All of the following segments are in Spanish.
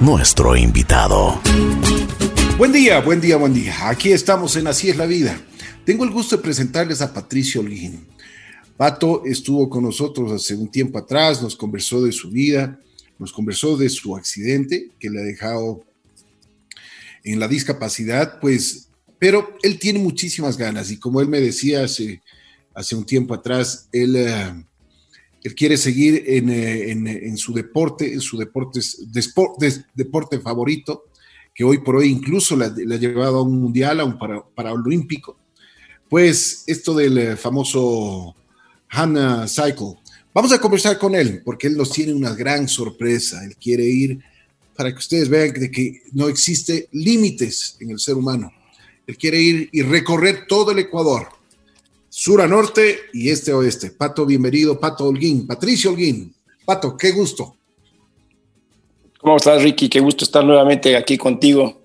nuestro invitado. Buen día, buen día, buen día. Aquí estamos en Así es la vida. Tengo el gusto de presentarles a Patricio Holguín. Pato estuvo con nosotros hace un tiempo atrás, nos conversó de su vida, nos conversó de su accidente que le ha dejado en la discapacidad, pues, pero él tiene muchísimas ganas y como él me decía hace, hace un tiempo atrás, él, eh, él quiere seguir en, eh, en, su deporte, en su deporte, favorito, que hoy por hoy incluso le, ha llevado a un mundial, a un para, pues esto del eh, famoso Hannah Cycle. Vamos a conversar con él porque él nos tiene una gran sorpresa. Él quiere ir para que ustedes vean de que no existe límites en el ser humano. Él quiere ir y recorrer todo el Ecuador, sur a norte y este a oeste. Pato, bienvenido. Pato Holguín, Patricio Holguín. Pato, qué gusto. ¿Cómo estás, Ricky? Qué gusto estar nuevamente aquí contigo.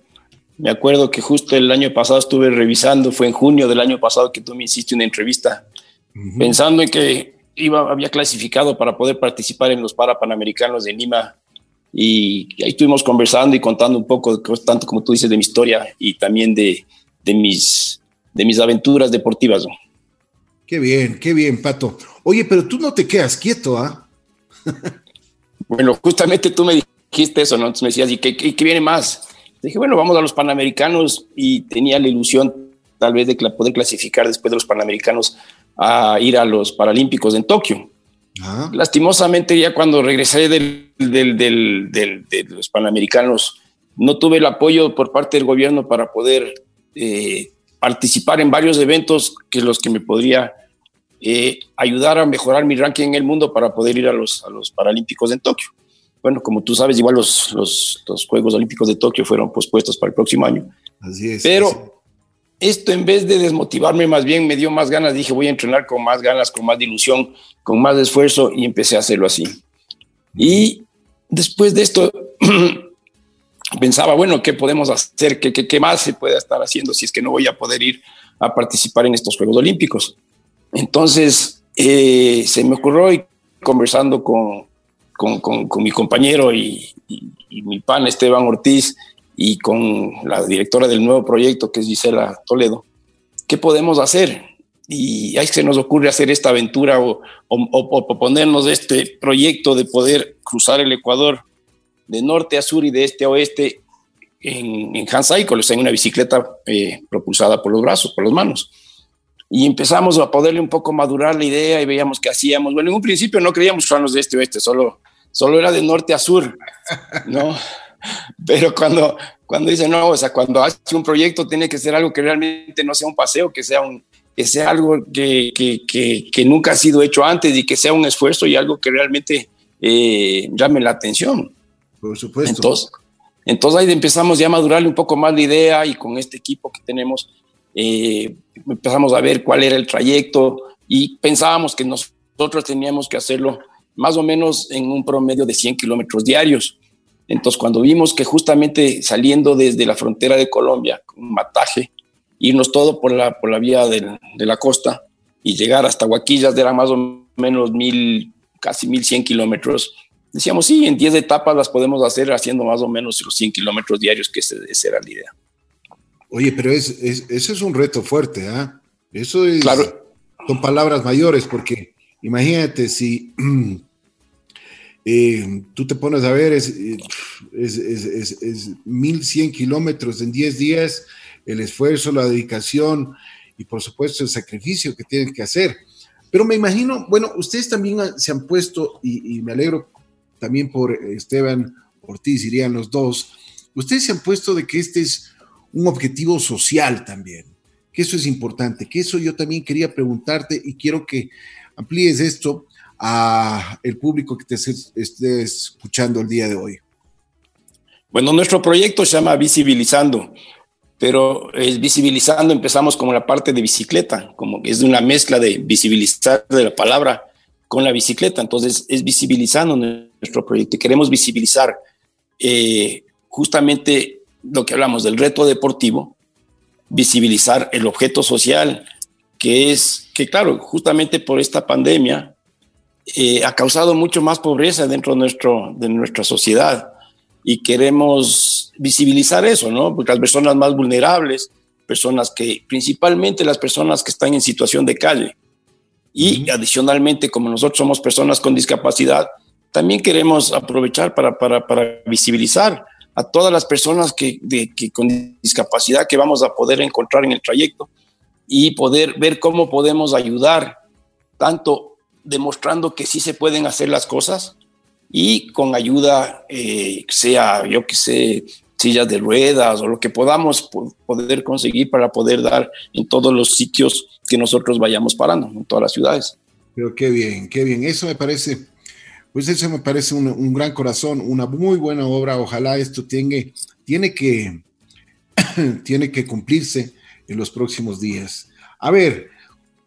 Me acuerdo que justo el año pasado estuve revisando, fue en junio del año pasado que tú me hiciste una entrevista, uh -huh. pensando en que iba, había clasificado para poder participar en los Parapanamericanos de Lima. Y ahí estuvimos conversando y contando un poco, tanto como tú dices, de mi historia y también de, de mis, de mis aventuras deportivas. Qué bien, qué bien, Pato. Oye, pero tú no te quedas quieto, ¿ah? ¿eh? bueno, justamente tú me dijiste eso, ¿no? Entonces me decías, ¿y qué, qué, qué viene más? Dije, bueno, vamos a los Panamericanos y tenía la ilusión tal vez de poder clasificar después de los Panamericanos a ir a los Paralímpicos en Tokio. Ah. Lastimosamente, ya cuando regresé del, del, del, de los Panamericanos, no tuve el apoyo por parte del gobierno para poder eh, participar en varios eventos que los que me podría eh, ayudar a mejorar mi ranking en el mundo para poder ir a los, a los Paralímpicos en Tokio. Bueno, como tú sabes, igual los, los, los Juegos Olímpicos de Tokio fueron pospuestos para el próximo año. Así es. Pero así. esto en vez de desmotivarme, más bien me dio más ganas. Dije, voy a entrenar con más ganas, con más ilusión, con más esfuerzo y empecé a hacerlo así. Y después de esto, pensaba, bueno, ¿qué podemos hacer? ¿Qué, ¿Qué, qué, más se puede estar haciendo si es que no voy a poder ir a participar en estos Juegos Olímpicos? Entonces, eh, se me ocurrió y conversando con, con, con, mi compañero y, mi pan Esteban Ortiz y con la directora del nuevo proyecto, que es Gisela Toledo, ¿qué podemos hacer? Y ahí se nos ocurre hacer esta aventura o, o, o este proyecto de poder cruzar el Ecuador de norte a sur y de este a oeste en, en hand cycle, en una bicicleta eh, propulsada por los brazos, por las manos. Y empezamos a poderle un poco madurar la idea y veíamos qué hacíamos. Bueno, en un principio no creíamos cruzarnos de este oeste, solo, solo era de norte a sur, ¿no? Pero cuando, cuando dice, no, o sea, cuando hace un proyecto tiene que ser algo que realmente no sea un paseo, que sea, un, que sea algo que, que, que, que nunca ha sido hecho antes y que sea un esfuerzo y algo que realmente eh, llame la atención. Por supuesto. Entonces, entonces ahí empezamos ya a madurarle un poco más la idea y con este equipo que tenemos eh, empezamos a ver cuál era el trayecto y pensábamos que nosotros teníamos que hacerlo más o menos en un promedio de 100 kilómetros diarios. Entonces cuando vimos que justamente saliendo desde la frontera de Colombia, con Mataje, irnos todo por la, por la vía de, de la costa y llegar hasta Huaquillas era más o menos mil, casi 1100 kilómetros, decíamos, sí, en 10 etapas las podemos hacer haciendo más o menos los 100 kilómetros diarios, que esa era la idea. Oye, pero es, es, ese es un reto fuerte, ¿ah? ¿eh? Eso es, claro. son palabras mayores, porque imagínate si eh, tú te pones a ver, es, es, es, es 1100 kilómetros en 10 días, el esfuerzo, la dedicación y por supuesto el sacrificio que tienen que hacer. Pero me imagino, bueno, ustedes también se han puesto, y, y me alegro también por Esteban Ortiz, irían los dos, ustedes se han puesto de que este es un objetivo social también, que eso es importante, que eso yo también quería preguntarte y quiero que amplíes esto a el público que te esté escuchando el día de hoy. Bueno, nuestro proyecto se llama Visibilizando, pero es visibilizando empezamos como la parte de bicicleta, como es una mezcla de visibilizar de la palabra con la bicicleta. Entonces, es visibilizando nuestro proyecto. Queremos visibilizar eh, justamente lo que hablamos del reto deportivo, visibilizar el objeto social, que es que, claro, justamente por esta pandemia, eh, ha causado mucho más pobreza dentro de, nuestro, de nuestra sociedad y queremos visibilizar eso, ¿no? Porque las personas más vulnerables, personas que, principalmente las personas que están en situación de calle, y adicionalmente, como nosotros somos personas con discapacidad, también queremos aprovechar para, para, para visibilizar a todas las personas que, de, que con discapacidad que vamos a poder encontrar en el trayecto y poder ver cómo podemos ayudar, tanto demostrando que sí se pueden hacer las cosas y con ayuda, eh, sea yo que sé, sillas de ruedas o lo que podamos poder conseguir para poder dar en todos los sitios que nosotros vayamos parando, en todas las ciudades. Pero qué bien, qué bien. Eso me parece, pues eso me parece un, gran corazón, una muy buena obra. Ojalá esto tiene, tiene, que, tiene que cumplirse en los próximos días. A ver,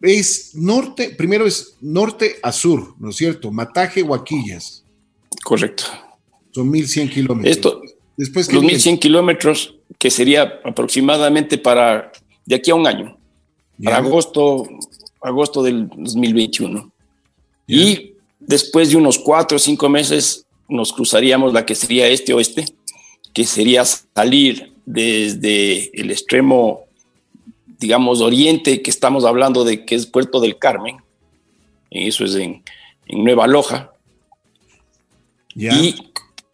es norte, primero es norte a sur, ¿no es cierto? Mataje, Huaquillas. Correcto. Son 1100 kilómetros. Esto, Después, los 1100 kilómetros, que sería aproximadamente para de aquí a un año, para agosto, agosto del 2021. Y después de unos cuatro o cinco meses nos cruzaríamos la que sería este-oeste, que sería salir desde el extremo, digamos, oriente, que estamos hablando de que es Puerto del Carmen, eso es en, Nueva Loja, y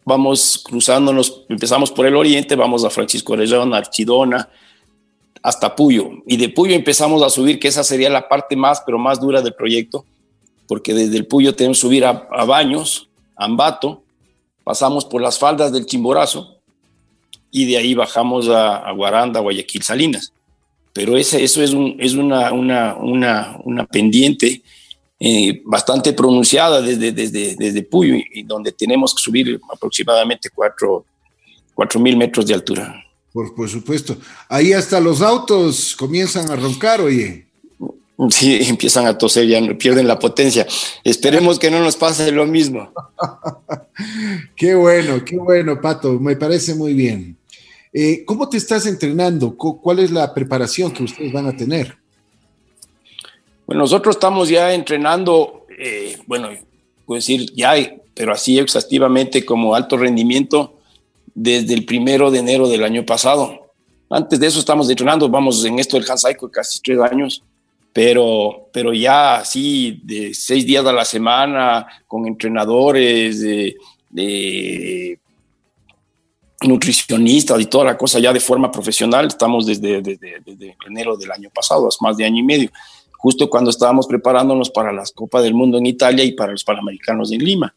vamos cruzándonos, empezamos por el oriente, vamos a Francisco Orellana, Archidona, hasta Puyo. Y de Puyo empezamos a subir, que esa sería la parte más, pero más dura del proyecto, porque desde el Puyo tenemos que subir a, Baños, a Ambato, pasamos por las faldas del Chimborazo y de ahí bajamos a, Guaranda, Guayaquil, Salinas. Pero ese, eso es, un, es una, una, una, una pendiente eh, bastante pronunciada desde, desde, desde Puyo, y, donde tenemos que subir aproximadamente 4 mil metros de altura. Por, por supuesto. Ahí hasta los autos comienzan a roncar, oye. Sí, empiezan a toser, ya pierden la potencia. Esperemos que no nos pase lo mismo. qué bueno, qué bueno, Pato, me parece muy bien. Eh, ¿Cómo te estás entrenando? ¿Cuál es la preparación que ustedes van a tener? Bueno, nosotros estamos ya entrenando, eh, bueno, puedo decir ya, pero así exhaustivamente como alto rendimiento desde el primero de enero del año pasado. Antes de eso estamos entrenando, vamos en esto del Hansaico casi tres años, pero, pero ya así de seis días a la semana con entrenadores, de, nutricionistas y toda la cosa ya de forma profesional, estamos desde, desde, desde enero del año pasado, hace más de año y medio justo cuando estábamos preparándonos para las Copas del Mundo en Italia y para los Panamericanos en Lima.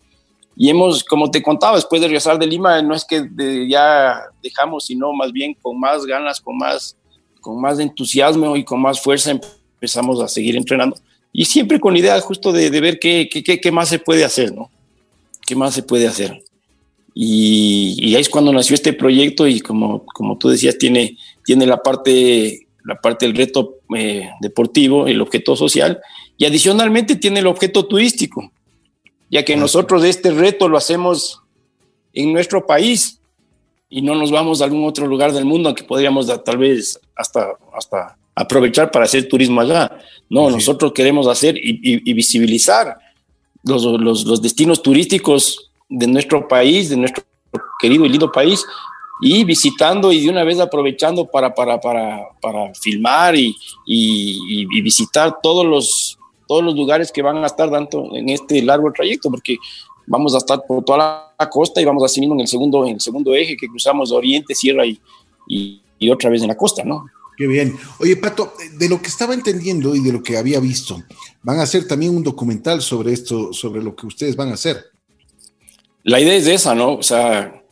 Y hemos, como te contaba, después de regresar de Lima, no es que ya dejamos, sino más bien con más ganas, con más, con más entusiasmo y con más fuerza empezamos a seguir entrenando. Y siempre con la idea justo de, ver qué, qué, qué, más se puede hacer, ¿no? ¿Qué más se puede hacer? Y, y, ahí es cuando nació este proyecto y como, como tú decías, tiene, tiene la parte la parte del reto eh, deportivo, el objeto social, y adicionalmente tiene el objeto turístico, ya que nosotros este reto lo hacemos en nuestro país y no nos vamos a algún otro lugar del mundo que podríamos tal vez hasta, hasta aprovechar para hacer turismo allá. No, nosotros queremos hacer y, visibilizar los, los, los destinos turísticos de nuestro país, de nuestro querido y lindo país, y visitando y de una vez aprovechando para, para, para, para filmar y, y, visitar todos los, todos los lugares que van a estar dando en este largo trayecto, porque vamos a estar por toda la costa y vamos así mismo en el segundo, en el segundo eje que cruzamos Oriente, Sierra y, y, otra vez en la costa, ¿no? Qué bien. Oye, Pato, de lo que estaba entendiendo y de lo que había visto, van a hacer también un documental sobre esto, sobre lo que ustedes van a hacer. La idea es esa, ¿no? O sea,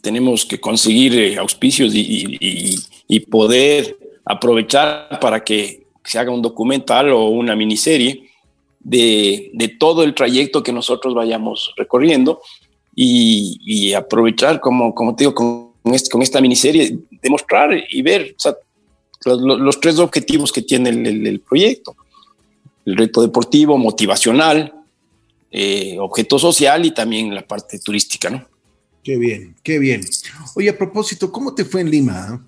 tenemos que conseguir eh, auspicios y, poder aprovechar para que se haga un documental o una miniserie de, todo el trayecto que nosotros vayamos recorriendo y, aprovechar, como, como te digo, con, con esta miniserie, demostrar y ver los, tres objetivos que tiene el, proyecto. El reto deportivo, motivacional, eh, objeto social y también la parte turística, ¿no? Qué bien, qué bien. Oye, a propósito, ¿cómo te fue en Lima?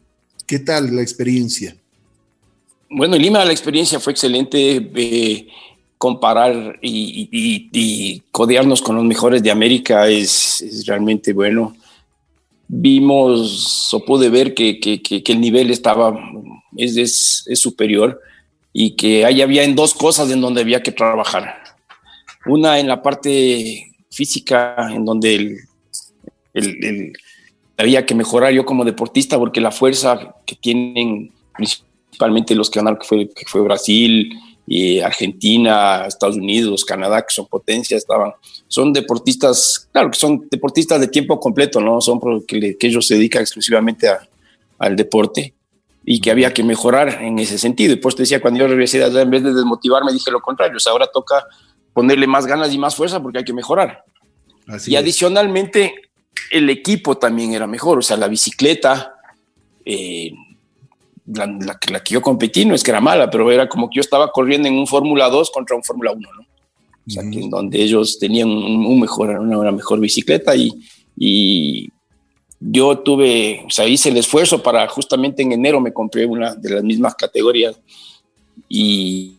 ¿Qué tal la experiencia? Bueno, en Lima la experiencia fue excelente. Eh, comparar y, codearnos con los mejores de América es, realmente bueno. Vimos o pude ver que, el nivel estaba, es, superior y que ahí había en dos cosas en donde había que trabajar. Una en la parte física, en donde había que mejorar yo como deportista, porque la fuerza que tienen principalmente los que ganaron, que fue, que fue Brasil, y Argentina, Estados Unidos, Canadá, que son potencias, estaban, son deportistas, claro que son deportistas de tiempo completo, ¿no? Son que, que ellos se dedican exclusivamente al deporte y que había que mejorar en ese sentido. Y pues te decía, cuando yo regresé allá, en vez de desmotivarme, dije lo contrario, o sea, ahora toca ponerle más ganas y más fuerza porque hay que mejorar. y adicionalmente, el equipo también era mejor, o sea, la bicicleta, eh, la, la, que yo competí no es que era mala, pero era como que yo estaba corriendo en un Fórmula 2 contra un Fórmula 1, ¿no? O sea, que en donde ellos tenían un, mejor, una, mejor bicicleta y, y, yo tuve, o sea, hice el esfuerzo para justamente en enero me compré una de las mismas categorías y,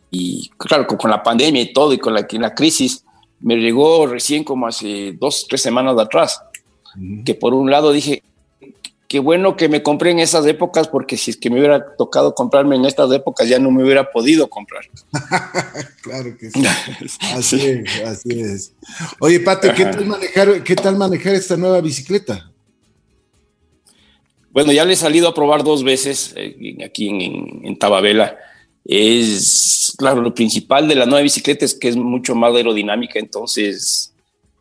claro, con, la pandemia y todo y con la, la crisis me llegó recién como hace dos, tres semanas de atrás, que por un lado dije, qué bueno que me compré en esas épocas, porque si es que me hubiera tocado comprarme en estas épocas, ya no me hubiera podido comprar. claro que sí. Así es, así es. Oye, Pato, ¿qué tal, manejar, ¿qué tal manejar esta nueva bicicleta? Bueno, ya le he salido a probar dos veces eh, aquí en, Tababela. Es, claro, lo principal de la nueva bicicleta es que es mucho más aerodinámica, entonces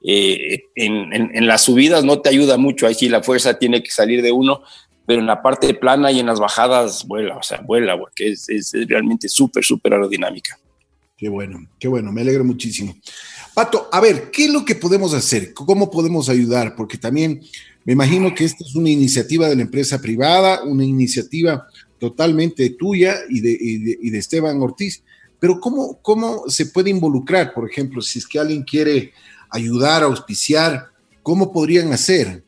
eh, en, las subidas no te ayuda mucho, ahí sí la fuerza tiene que salir de uno, pero en la parte plana y en las bajadas vuela, o sea, vuela, porque es, es, realmente súper, súper aerodinámica. Qué bueno, qué bueno, me alegro muchísimo. Pato, a ver, ¿qué es lo que podemos hacer? ¿Cómo podemos ayudar? Porque también me imagino que esta es una iniciativa de la empresa privada, una iniciativa totalmente tuya y de, y de, Esteban Ortiz, pero ¿cómo, ¿cómo se puede involucrar? Por ejemplo, si es que alguien quiere ayudar, auspiciar? ¿Cómo podrían hacer?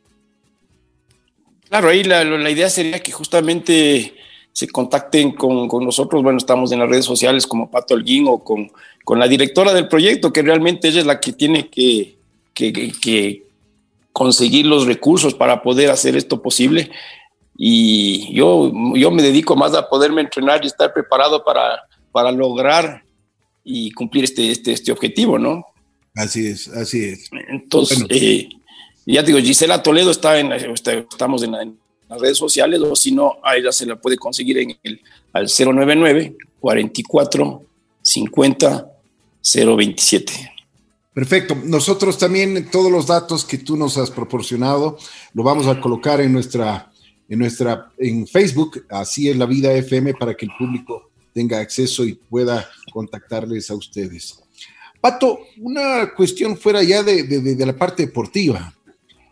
Claro, ahí la, idea sería que justamente se contacten con, nosotros. Bueno, estamos en las redes sociales como Pato Alguín o con, con la directora del proyecto, que realmente ella es la que tiene que, que, conseguir los recursos para poder hacer esto posible. Y yo, yo me dedico más a poderme entrenar y estar preparado para, para lograr y cumplir este, este, este objetivo, ¿no? Así es, así es. Entonces, eh, ya digo, Gisela Toledo está en, estamos en, las redes sociales, o si no, a ella se la puede conseguir en el al 099 44 50 027. Perfecto. Nosotros también todos los datos que tú nos has proporcionado lo vamos a colocar en nuestra en nuestra en Facebook, así es la vida FM para que el público tenga acceso y pueda contactarles a ustedes. Pato, una cuestión fuera ya de, la parte deportiva.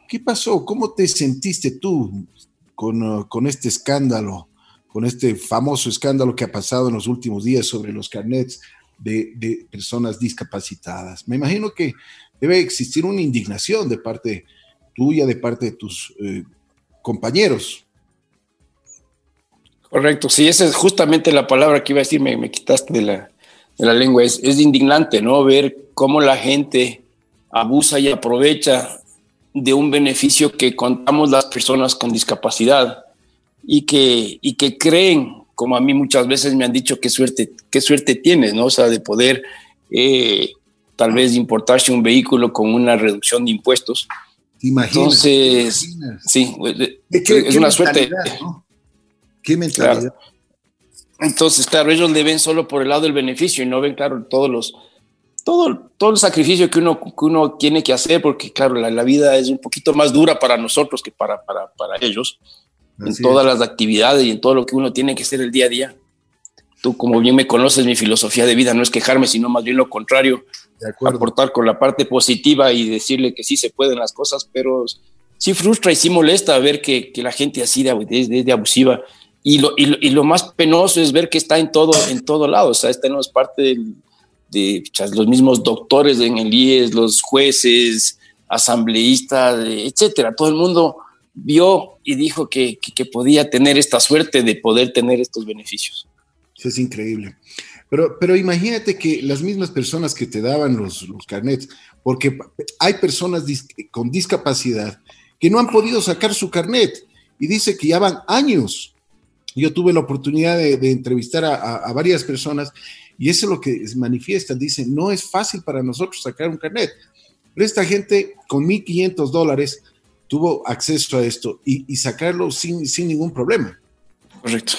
¿Qué pasó? ¿Cómo te sentiste tú con, uh, con, este escándalo, con este famoso escándalo que ha pasado en los últimos días sobre los carnets de, personas discapacitadas? Me imagino que debe existir una indignación de parte tuya, de parte de tus eh, compañeros. Correcto, sí, esa es justamente la palabra que iba a decir, me quitaste de la, de la lengua. Es, es indignante, ¿no? Ver cómo la gente abusa y aprovecha de un beneficio que contamos las personas con discapacidad y que, y que creen, como a mí muchas veces me han dicho, qué suerte, qué suerte tienes, ¿no? O sea, de poder eh, tal vez importarse un vehículo con una reducción de impuestos. Entonces, sí, es una suerte. ¿Qué mentalidad? Entonces, claro, ellos le ven solo por el lado del beneficio y no ven, claro, todos los, todo, todo el sacrificio que uno, que uno tiene que hacer, porque, claro, la, vida es un poquito más dura para nosotros que para, para, para ellos, en todas las actividades y en todo lo que uno tiene que hacer el día a día. Tú, como bien me conoces, mi filosofía de vida no es quejarme, sino más bien lo contrario, aportar con la parte positiva y decirle que sí se pueden las cosas, pero sí frustra y sí molesta ver que, que la gente así de, de, de abusiva y lo, y, lo, más penoso es ver que está en todo, en todo lado. O sea, esta no es parte de los mismos doctores en el IES, los jueces, asambleístas, etcétera. Todo el mundo vio y dijo que, que, podía tener esta suerte de poder tener estos beneficios. Es increíble. Pero, pero imagínate que las mismas personas que te daban los, los carnets, porque hay personas con discapacidad que no han podido sacar su carnet y dice que ya van años. Yo tuve la oportunidad de, entrevistar a, a, varias personas y eso es lo que manifiestan. Dicen, no es fácil para nosotros sacar un carnet. Pero esta gente con 1.500 dólares tuvo acceso a esto y, sacarlo sin, sin ningún problema. Correcto.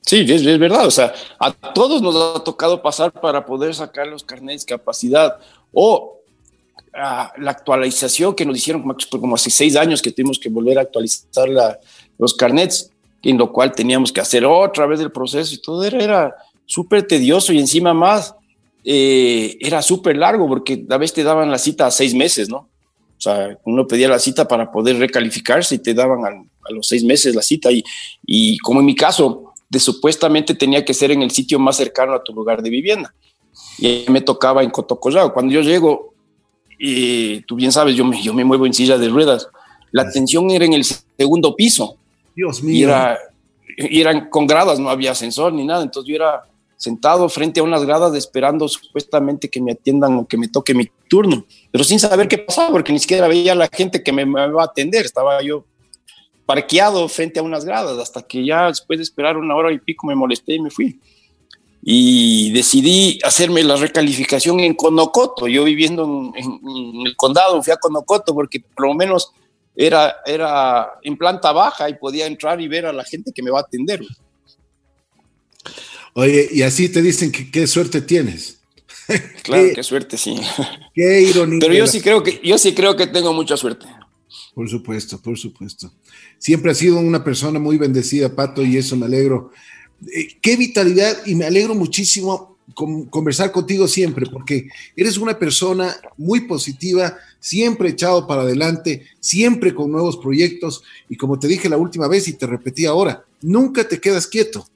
Sí, es, es, verdad. O sea, a todos nos ha tocado pasar para poder sacar los carnets capacidad o ah, la actualización que nos hicieron como, como, hace seis años que tuvimos que volver a actualizar los carnets, en lo cual teníamos que hacer otra vez el proceso y todo era, era súper tedioso y encima más eh, era súper largo porque a veces te daban la cita a seis meses, ¿no? O sea, uno pedía la cita para poder recalificarse y te daban a, los seis meses la cita y, y como en mi caso, de supuestamente tenía que ser en el sitio más cercano a tu lugar de vivienda. Y me tocaba en Cotocollao. Cuando yo llego, y tú bien sabes, yo me, yo me muevo en silla de ruedas, la atención era en el segundo piso. Dios mío. Y, era, y eran con gradas, no había ascensor ni nada. Entonces yo era sentado frente a unas gradas esperando supuestamente que me atiendan o que me toque mi turno, pero sin saber qué pasaba, porque ni siquiera veía a la gente que me, me iba a atender. Estaba yo parqueado frente a unas gradas, hasta que ya después de esperar una hora y pico me molesté y me fui. Y decidí hacerme la recalificación en Conocoto. Yo viviendo en, el condado, fui a Conocoto porque por lo menos era, era en planta baja y podía entrar y ver a la gente que me va a atender. Oye, y así te dicen que qué suerte tienes. Claro, qué, suerte, sí. Qué ironía. Pero yo sí creo que yo sí creo que tengo mucha suerte. Por supuesto, por supuesto. Siempre ha sido una persona muy bendecida, Pato, y eso me alegro. Eh, qué vitalidad y me alegro muchísimo conversar contigo siempre, porque eres una persona muy positiva, siempre echado para adelante, siempre con nuevos proyectos, y como te dije la última vez y te repetí ahora, nunca te quedas quieto.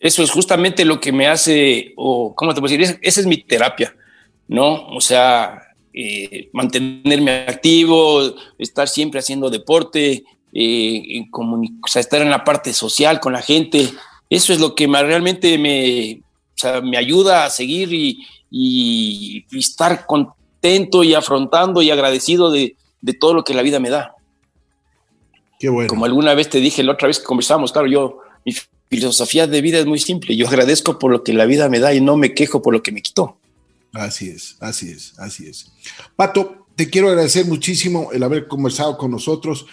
Eso es justamente lo que me hace, o cómo te puedo decir, esa es mi terapia, ¿no? O sea, eh, mantenerme activo, estar siempre haciendo deporte, eh, o sea, estar en la parte social con la gente. Eso es lo que me, realmente me, o sea, me ayuda a seguir y, y, estar contento y afrontando y agradecido de, de, todo lo que la vida me da. Qué bueno. Como alguna vez te dije la otra vez que conversamos, claro, yo, mi filosofía de vida es muy simple. Yo agradezco por lo que la vida me da y no me quejo por lo que me quitó. Así es, así es, así es. Pato, te quiero agradecer muchísimo el haber conversado con nosotros.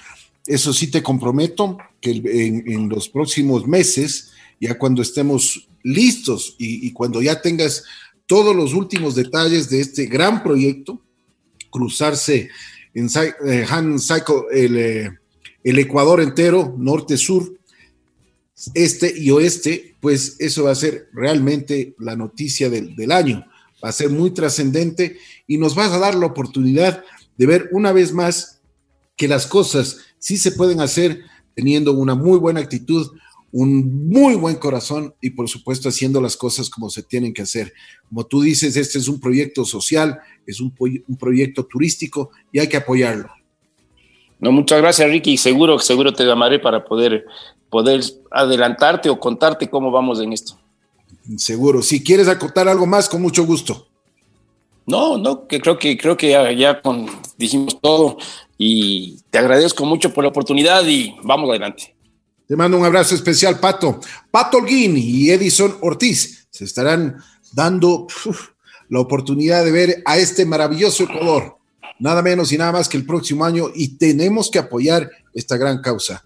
Eso sí te comprometo que en, los próximos meses, ya cuando estemos listos y, cuando ya tengas todos los últimos detalles de este gran proyecto, cruzarse en eh, Han Cycle, el, eh, el Ecuador entero, norte-sur, este y oeste, pues eso va a ser realmente la noticia del, del año va a ser muy trascendente y nos vas a dar la oportunidad de ver una vez más que las cosas sí se pueden hacer teniendo una muy buena actitud, un muy buen corazón y por supuesto haciendo las cosas como se tienen que hacer. Como tú dices, este es un proyecto social, es un, un proyecto turístico y hay que apoyarlo. No, muchas gracias, Ricky. Seguro, seguro te llamaré para poder, poder adelantarte o contarte cómo vamos en esto. Seguro. Si quieres acotar algo más, con mucho gusto. No, no, que creo que creo que ya, con, dijimos todo y te agradezco mucho por la oportunidad y vamos adelante. Te mando un abrazo especial, Pato. Pato Holguín y Edison Ortiz se estarán dando la oportunidad de ver a este maravilloso Ecuador, nada menos y nada más que el próximo año, y tenemos que apoyar esta gran causa.